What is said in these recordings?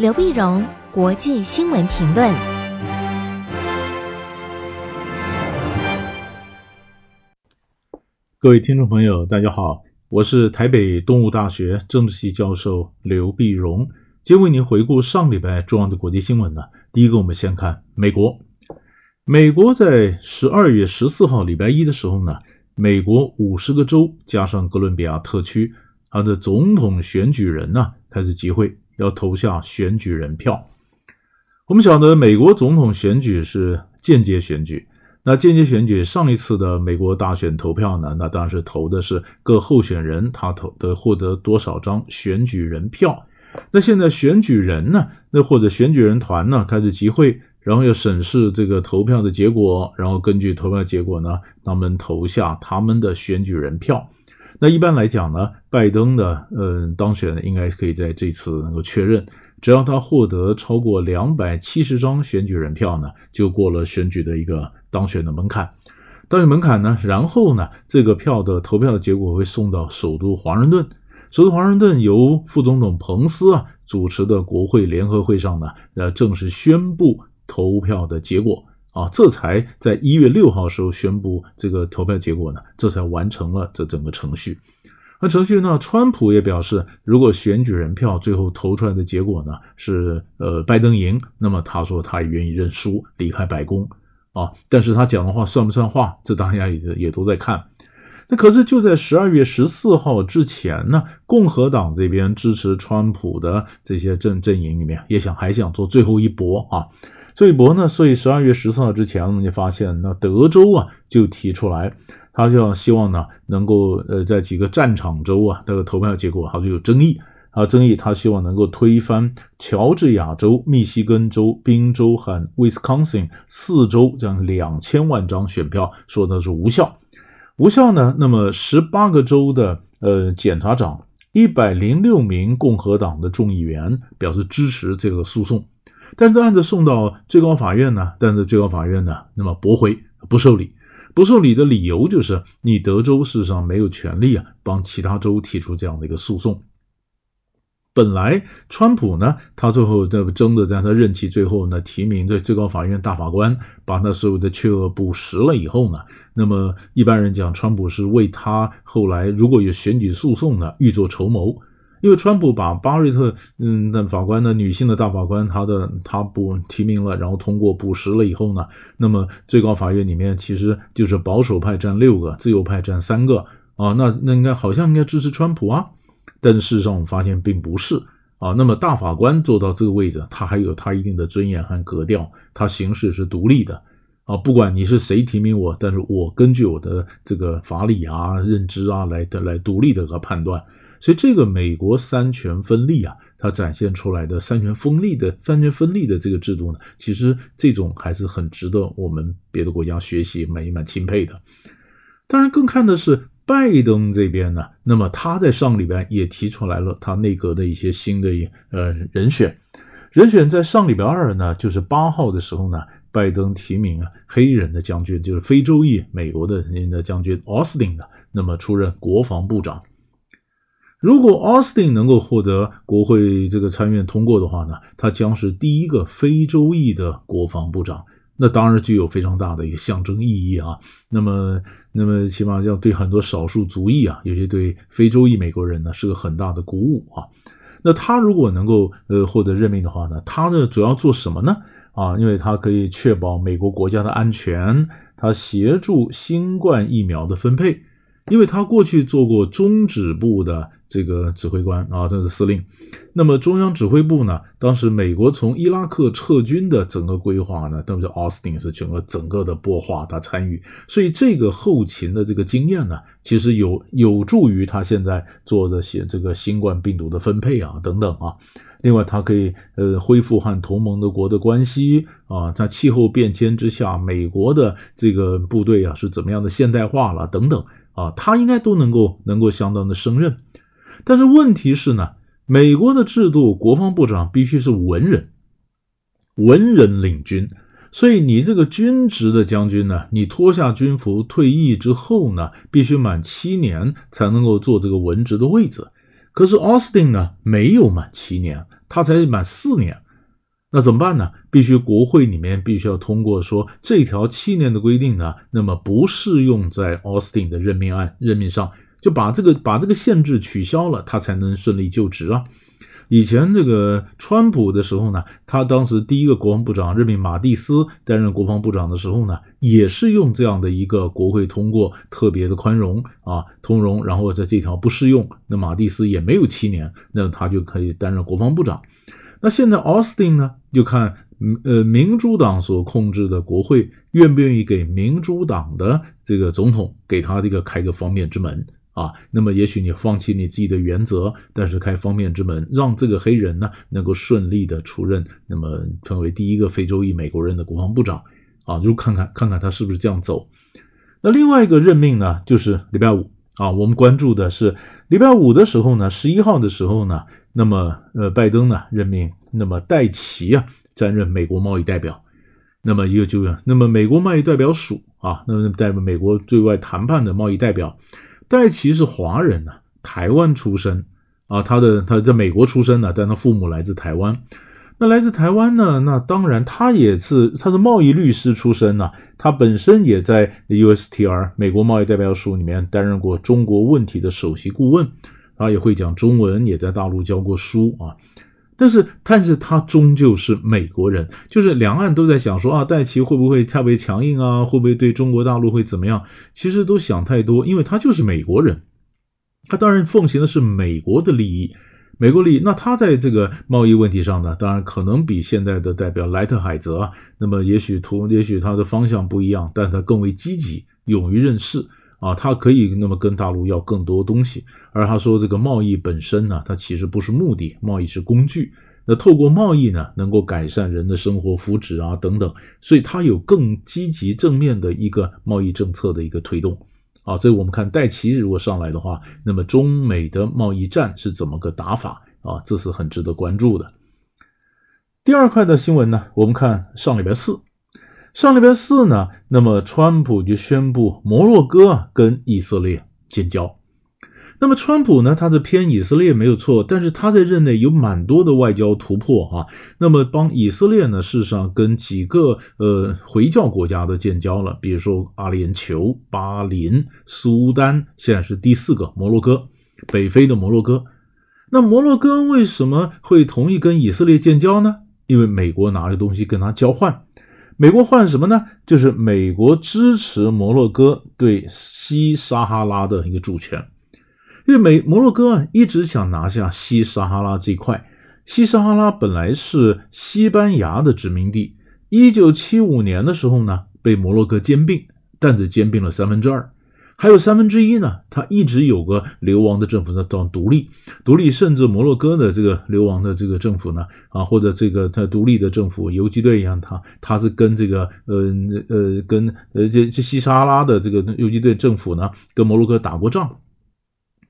刘碧荣，国际新闻评论。各位听众朋友，大家好，我是台北东吴大学政治系教授刘碧荣，今天为您回顾上礼拜重要的国际新闻呢。第一个，我们先看美国。美国在十二月十四号礼拜一的时候呢，美国五十个州加上哥伦比亚特区，它的总统选举人呢开始集会，要投下选举人票。我们晓得，美国总统选举是间接选举。那间接选举上一次的美国大选投票呢，那当然是投的是各候选人他投的获得多少张选举人票。那现在选举人呢，那或者选举人团呢开始集会。然后要审视这个投票的结果，然后根据投票结果呢，他们投下他们的选举人票。那一般来讲呢，拜登的嗯当选应该可以在这次能够确认，只要他获得超过两百七十张选举人票呢，就过了选举的一个当选的门槛。当选门槛呢，然后呢，这个票的投票的结果会送到首都华盛顿，首都华盛顿由副总统彭斯啊主持的国会联合会上呢，呃正式宣布。投票的结果啊，这才在一月六号时候宣布这个投票结果呢，这才完成了这整个程序。那程序呢，川普也表示，如果选举人票最后投出来的结果呢是呃拜登赢，那么他说他也愿意认输，离开白宫啊。但是他讲的话算不算话，这大家也也都在看。那可是就在十二月十四号之前呢，共和党这边支持川普的这些阵阵营里面也想还想做最后一搏啊。这一波呢，所以十二月十四号之前，我们就发现，那德州啊就提出来，他就要希望呢，能够呃，在几个战场州啊，这个投票结果他就有争议啊，争议他希望能够推翻乔治亚州、密西根州、宾州和威斯康星四州这样两千万张选票，说的是无效，无效呢。那么十八个州的呃检察长，一百零六名共和党的众议员表示支持这个诉讼。但是案子送到最高法院呢，但是最高法院呢，那么驳回不受理，不受理的理由就是你德州事实上没有权利啊，帮其他州提出这样的一个诉讼。本来川普呢，他最后这争的在他任期最后呢，提名这最高法院大法官，把他所有的缺额补实了以后呢，那么一般人讲，川普是为他后来如果有选举诉讼呢，预作筹谋。因为川普把巴瑞特，嗯，的法官的女性的大法官，他的他不提名了，然后通过补实了以后呢，那么最高法院里面其实就是保守派占六个，自由派占三个啊，那那应该好像应该支持川普啊，但事实上我们发现并不是啊。那么大法官坐到这个位置，他还有他一定的尊严和格调，他行事是独立的啊。不管你是谁提名我，但是我根据我的这个法理啊、认知啊来的来独立的个判断。所以这个美国三权分立啊，它展现出来的三权分立的三权分立的这个制度呢，其实这种还是很值得我们别的国家学习，蛮蛮钦佩的。当然，更看的是拜登这边呢，那么他在上礼拜也提出来了他内阁的一些新的呃人选，人选在上礼拜二呢，就是八号的时候呢，拜登提名啊黑人的将军，就是非洲裔美国的人的将军奥斯汀的，那么出任国防部长。如果奥斯汀能够获得国会这个参院通过的话呢，他将是第一个非洲裔的国防部长，那当然具有非常大的一个象征意义啊。那么，那么起码要对很多少数族裔啊，尤其对非洲裔美国人呢，是个很大的鼓舞啊。那他如果能够呃获得任命的话呢，他呢主要做什么呢？啊，因为他可以确保美国国家的安全，他协助新冠疫苗的分配，因为他过去做过中指部的。这个指挥官啊，这是司令。那么中央指挥部呢？当时美国从伊拉克撤军的整个规划呢，当时奥斯汀是整个整个的擘画，他参与。所以这个后勤的这个经验呢，其实有有助于他现在做这些这个新冠病毒的分配啊等等啊。另外，他可以呃恢复和同盟的国的关系啊，在气候变迁之下，美国的这个部队啊是怎么样的现代化了等等啊，他应该都能够能够相当的胜任。但是问题是呢，美国的制度，国防部长必须是文人，文人领军，所以你这个军职的将军呢，你脱下军服退役之后呢，必须满七年才能够坐这个文职的位置。可是奥斯汀呢，没有满七年，他才满四年。那怎么办呢？必须国会里面必须要通过说这条七年的规定呢，那么不适用在奥斯汀的任命案任命上，就把这个把这个限制取消了，他才能顺利就职啊。以前这个川普的时候呢，他当时第一个国防部长任命马蒂斯担任国防部长的时候呢，也是用这样的一个国会通过特别的宽容啊通融，然后在这条不适用，那马蒂斯也没有七年，那他就可以担任国防部长。那现在奥斯汀呢，就看呃民主党所控制的国会愿不愿意给民主党的这个总统给他这个开个方便之门。啊，那么也许你放弃你自己的原则，但是开方便之门，让这个黑人呢能够顺利的出任，那么成为第一个非洲裔美国人的国防部长啊，就看看看看他是不是这样走。那另外一个任命呢，就是礼拜五啊，我们关注的是礼拜五的时候呢，十一号的时候呢，那么呃，拜登呢任命那么戴琪啊担任美国贸易代表，那么一个就那么美国贸易代表署啊，那么代表美国对外谈判的贸易代表。戴琪是华人呐，台湾出生啊，他的他在美国出生呢，但他父母来自台湾。那来自台湾呢，那当然他也是他是贸易律师出身呐，他本身也在 USTR 美国贸易代表署里面担任过中国问题的首席顾问，他也会讲中文，也在大陆教过书啊。但是，但是他终究是美国人，就是两岸都在想说啊，戴琪会不会特别强硬啊？会不会对中国大陆会怎么样？其实都想太多，因为他就是美国人，他当然奉行的是美国的利益，美国利益。那他在这个贸易问题上呢，当然可能比现在的代表莱特海泽，那么也许图，也许他的方向不一样，但他更为积极，勇于认识。啊，他可以那么跟大陆要更多东西，而他说这个贸易本身呢，它其实不是目的，贸易是工具。那透过贸易呢，能够改善人的生活福祉啊等等，所以他有更积极正面的一个贸易政策的一个推动。啊，所以我们看戴奇如果上来的话，那么中美的贸易战是怎么个打法啊？这是很值得关注的。第二块的新闻呢，我们看上礼拜四。上礼拜四呢，那么川普就宣布摩洛哥跟以色列建交。那么川普呢，他是偏以色列没有错，但是他在任内有蛮多的外交突破啊。那么帮以色列呢，事实上跟几个呃回教国家都建交了，比如说阿联酋、巴林、苏丹，现在是第四个摩洛哥，北非的摩洛哥。那摩洛哥为什么会同意跟以色列建交呢？因为美国拿着东西跟他交换。美国换什么呢？就是美国支持摩洛哥对西撒哈拉的一个主权，因为美摩洛哥一直想拿下西撒哈拉这块。西撒哈拉本来是西班牙的殖民地，一九七五年的时候呢被摩洛哥兼并，但只兼并了三分之二。还有三分之一呢，他一直有个流亡的政府在当独立，独立，甚至摩洛哥的这个流亡的这个政府呢，啊，或者这个他独立的政府游击队一样，他他是跟这个呃呃跟呃这这西撒哈拉的这个游击队政府呢，跟摩洛哥打过仗，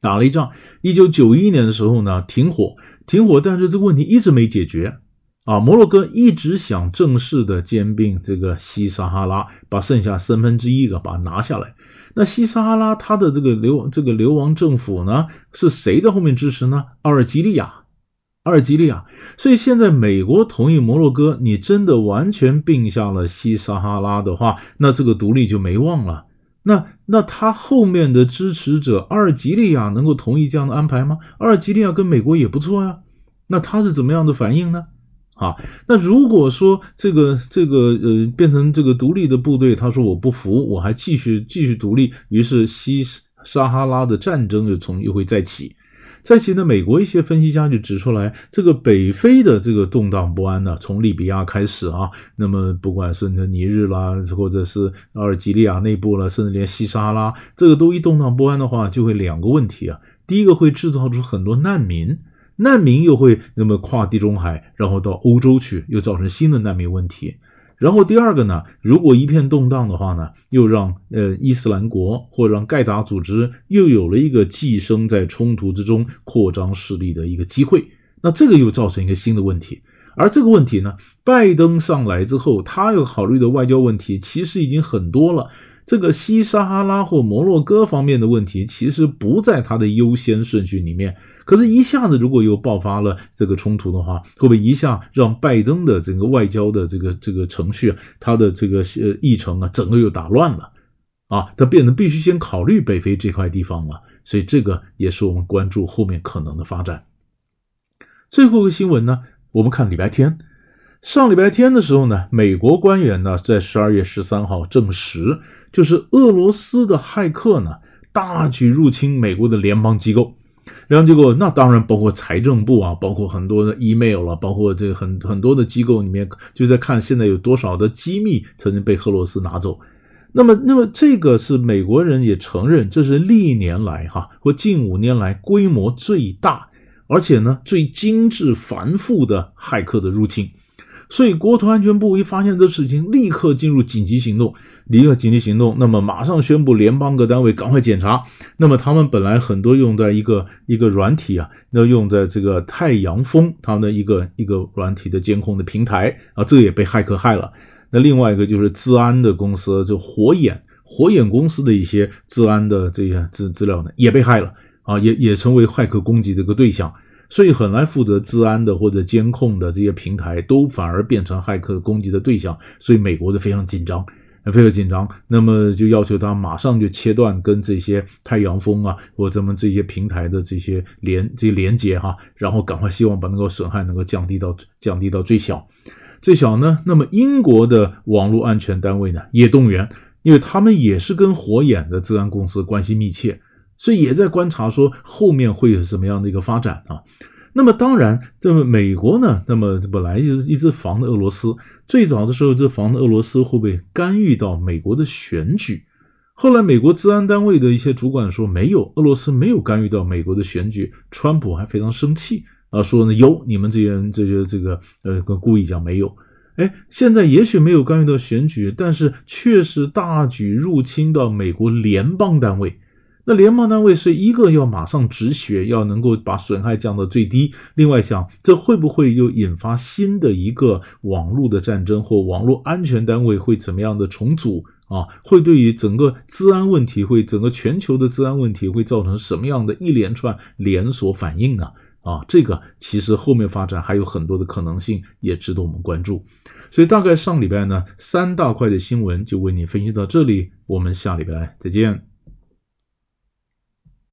打了一仗。一九九一年的时候呢，停火，停火，但是这个问题一直没解决啊。摩洛哥一直想正式的兼并这个西撒哈拉，把剩下三分之一个把它拿下来。那西撒哈拉他的这个流这个流亡政府呢，是谁在后面支持呢？阿尔及利亚，阿尔及利亚。所以现在美国同意摩洛哥，你真的完全并下了西撒哈拉的话，那这个独立就没望了。那那他后面的支持者阿尔及利亚能够同意这样的安排吗？阿尔及利亚跟美国也不错呀，那他是怎么样的反应呢？啊，那如果说这个这个呃变成这个独立的部队，他说我不服，我还继续继续独立，于是西沙哈拉的战争就从又会再起，再其呢，美国一些分析家就指出来，这个北非的这个动荡不安呢，从利比亚开始啊，那么不管是那尼日啦，或者是阿尔及利亚内部了，甚至连西撒哈拉，这个都一动荡不安的话，就会两个问题啊，第一个会制造出很多难民。难民又会那么跨地中海，然后到欧洲去，又造成新的难民问题。然后第二个呢，如果一片动荡的话呢，又让呃伊斯兰国或让盖达组织又有了一个寄生在冲突之中扩张势力的一个机会。那这个又造成一个新的问题。而这个问题呢，拜登上来之后，他要考虑的外交问题其实已经很多了。这个西撒哈拉或摩洛哥方面的问题，其实不在他的优先顺序里面。可是，一下子如果又爆发了这个冲突的话，会不会一下让拜登的整个外交的这个这个程序啊，他的这个呃议程啊，整个又打乱了啊？他变得必须先考虑北非这块地方了。所以，这个也是我们关注后面可能的发展。最后一个新闻呢，我们看礼拜天。上礼拜天的时候呢，美国官员呢在十二月十三号证实，就是俄罗斯的骇客呢大举入侵美国的联邦机构，联邦机构那当然包括财政部啊，包括很多的 email 了，包括这很很多的机构里面就在看现在有多少的机密曾经被俄罗斯拿走。那么，那么这个是美国人也承认，这是历年来哈或近五年来规模最大，而且呢最精致繁复的骇客的入侵。所以，国土安全部一发现这事情，立刻进入紧急行动，立刻紧急行动。那么，马上宣布联邦各单位赶快检查。那么，他们本来很多用在一个一个软体啊，那用在这个太阳风他们的一个一个软体的监控的平台啊，这个也被骇客害了。那另外一个就是治安的公司，就火眼火眼公司的一些治安的这些资资料呢，也被害了啊，也也成为骇客攻击的一个对象。所以，本来负责治安的或者监控的这些平台，都反而变成骇客攻击的对象。所以，美国就非常紧张，非常紧张。那么，就要求他马上就切断跟这些太阳风啊，或者什么这些平台的这些连这些连接哈，然后赶快希望把那个损害能够降低到降低到最小，最小呢。那么，英国的网络安全单位呢也动员，因为他们也是跟火眼的治安公司关系密切。所以也在观察说后面会有什么样的一个发展啊？那么当然，这么美国呢，那么本来一直一直防着俄罗斯，最早的时候就防着俄罗斯会不会干预到美国的选举。后来美国治安单位的一些主管说没有，俄罗斯没有干预到美国的选举。川普还非常生气啊，说呢有你们这些人这些这个呃故意讲没有。哎，现在也许没有干预到选举，但是确实大举入侵到美国联邦单位。那联邦单位是一个要马上止血，要能够把损害降到最低。另外想，这会不会又引发新的一个网络的战争，或网络安全单位会怎么样的重组啊？会对于整个治安问题，会整个全球的治安问题会造成什么样的一连串连锁反应呢？啊，这个其实后面发展还有很多的可能性，也值得我们关注。所以大概上礼拜呢，三大块的新闻就为你分析到这里，我们下礼拜再见。